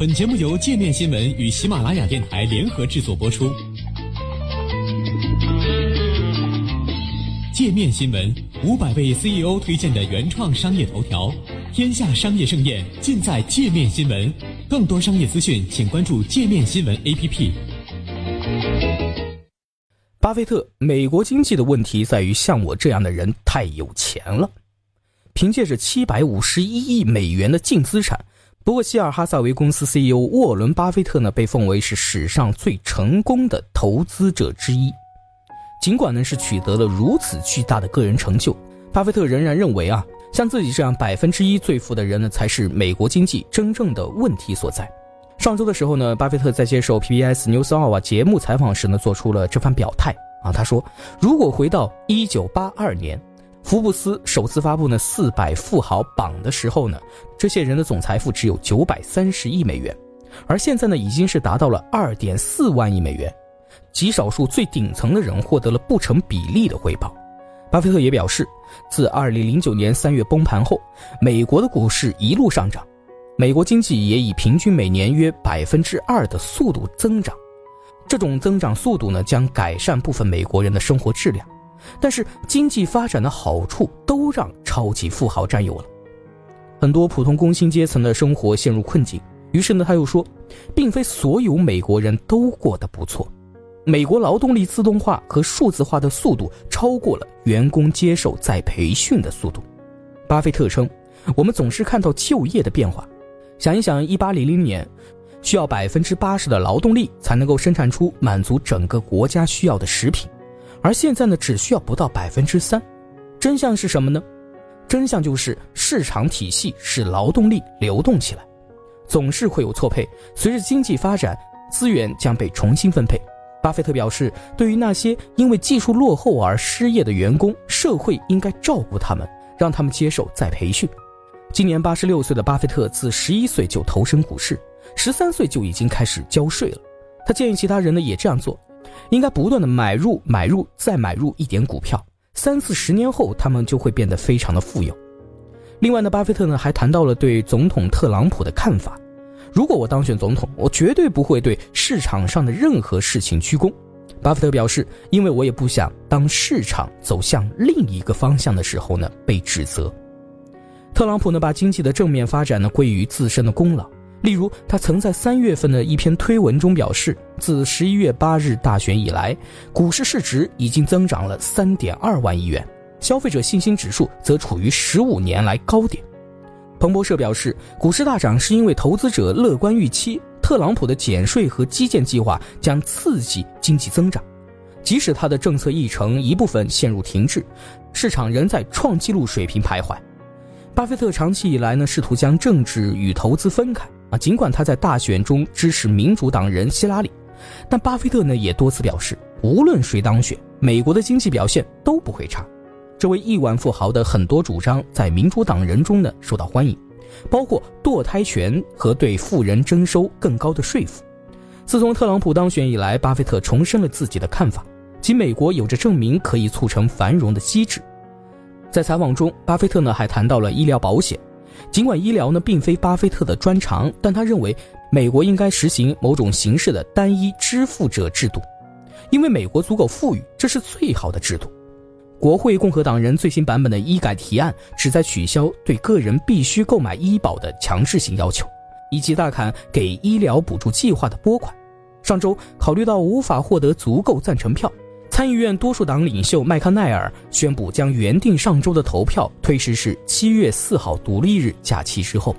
本节目由界面新闻与喜马拉雅电台联合制作播出。界面新闻五百位 CEO 推荐的原创商业头条，天下商业盛宴尽在界面新闻。更多商业资讯，请关注界面新闻 APP。巴菲特，美国经济的问题在于像我这样的人太有钱了，凭借着七百五十一亿美元的净资产。不过，希尔哈萨维公司 CEO 沃伦·巴菲特呢，被奉为是史上最成功的投资者之一。尽管呢是取得了如此巨大的个人成就，巴菲特仍然认为啊，像自己这样百分之一最富的人呢，才是美国经济真正的问题所在。上周的时候呢，巴菲特在接受 PBS News Hour 节目采访时呢，做出了这番表态啊，他说：“如果回到一九八二年。”福布斯首次发布呢四百富豪榜的时候呢，这些人的总财富只有九百三十亿美元，而现在呢已经是达到了二点四万亿美元，极少数最顶层的人获得了不成比例的回报。巴菲特也表示，自二零零九年三月崩盘后，美国的股市一路上涨，美国经济也以平均每年约百分之二的速度增长，这种增长速度呢将改善部分美国人的生活质量。但是经济发展的好处都让超级富豪占有了，很多普通工薪阶层的生活陷入困境。于是呢，他又说，并非所有美国人都过得不错。美国劳动力自动化和数字化的速度超过了员工接受再培训的速度。巴菲特称，我们总是看到就业的变化。想一想，一八零零年，需要百分之八十的劳动力才能够生产出满足整个国家需要的食品。而现在呢，只需要不到百分之三。真相是什么呢？真相就是市场体系使劳动力流动起来，总是会有错配。随着经济发展，资源将被重新分配。巴菲特表示，对于那些因为技术落后而失业的员工，社会应该照顾他们，让他们接受再培训。今年八十六岁的巴菲特自十一岁就投身股市，十三岁就已经开始交税了。他建议其他人呢也这样做。应该不断的买入、买入、再买入一点股票，三四十年后，他们就会变得非常的富有。另外呢，巴菲特呢还谈到了对总统特朗普的看法：如果我当选总统，我绝对不会对市场上的任何事情鞠躬。巴菲特表示，因为我也不想当市场走向另一个方向的时候呢被指责。特朗普呢把经济的正面发展呢归于自身的功劳。例如，他曾在三月份的一篇推文中表示，自十一月八日大选以来，股市市值已经增长了三点二万亿元，消费者信心指数则处于十五年来高点。彭博社表示，股市大涨是因为投资者乐观预期特朗普的减税和基建计划将刺激经济增长，即使他的政策议程一部分陷入停滞，市场仍在创纪录水平徘徊。巴菲特长期以来呢，试图将政治与投资分开。啊，尽管他在大选中支持民主党人希拉里，但巴菲特呢也多次表示，无论谁当选，美国的经济表现都不会差。这位亿万富豪的很多主张在民主党人中呢受到欢迎，包括堕胎权和对富人征收更高的税负。自从特朗普当选以来，巴菲特重申了自己的看法，即美国有着证明可以促成繁荣的机制。在采访中，巴菲特呢还谈到了医疗保险。尽管医疗呢并非巴菲特的专长，但他认为美国应该实行某种形式的单一支付者制度，因为美国足够富裕，这是最好的制度。国会共和党人最新版本的医改提案旨在取消对个人必须购买医保的强制性要求，以及大砍给医疗补助计划的拨款。上周考虑到无法获得足够赞成票。参议院多数党领袖麦康奈尔宣布，将原定上周的投票推迟至七月四号独立日假期之后。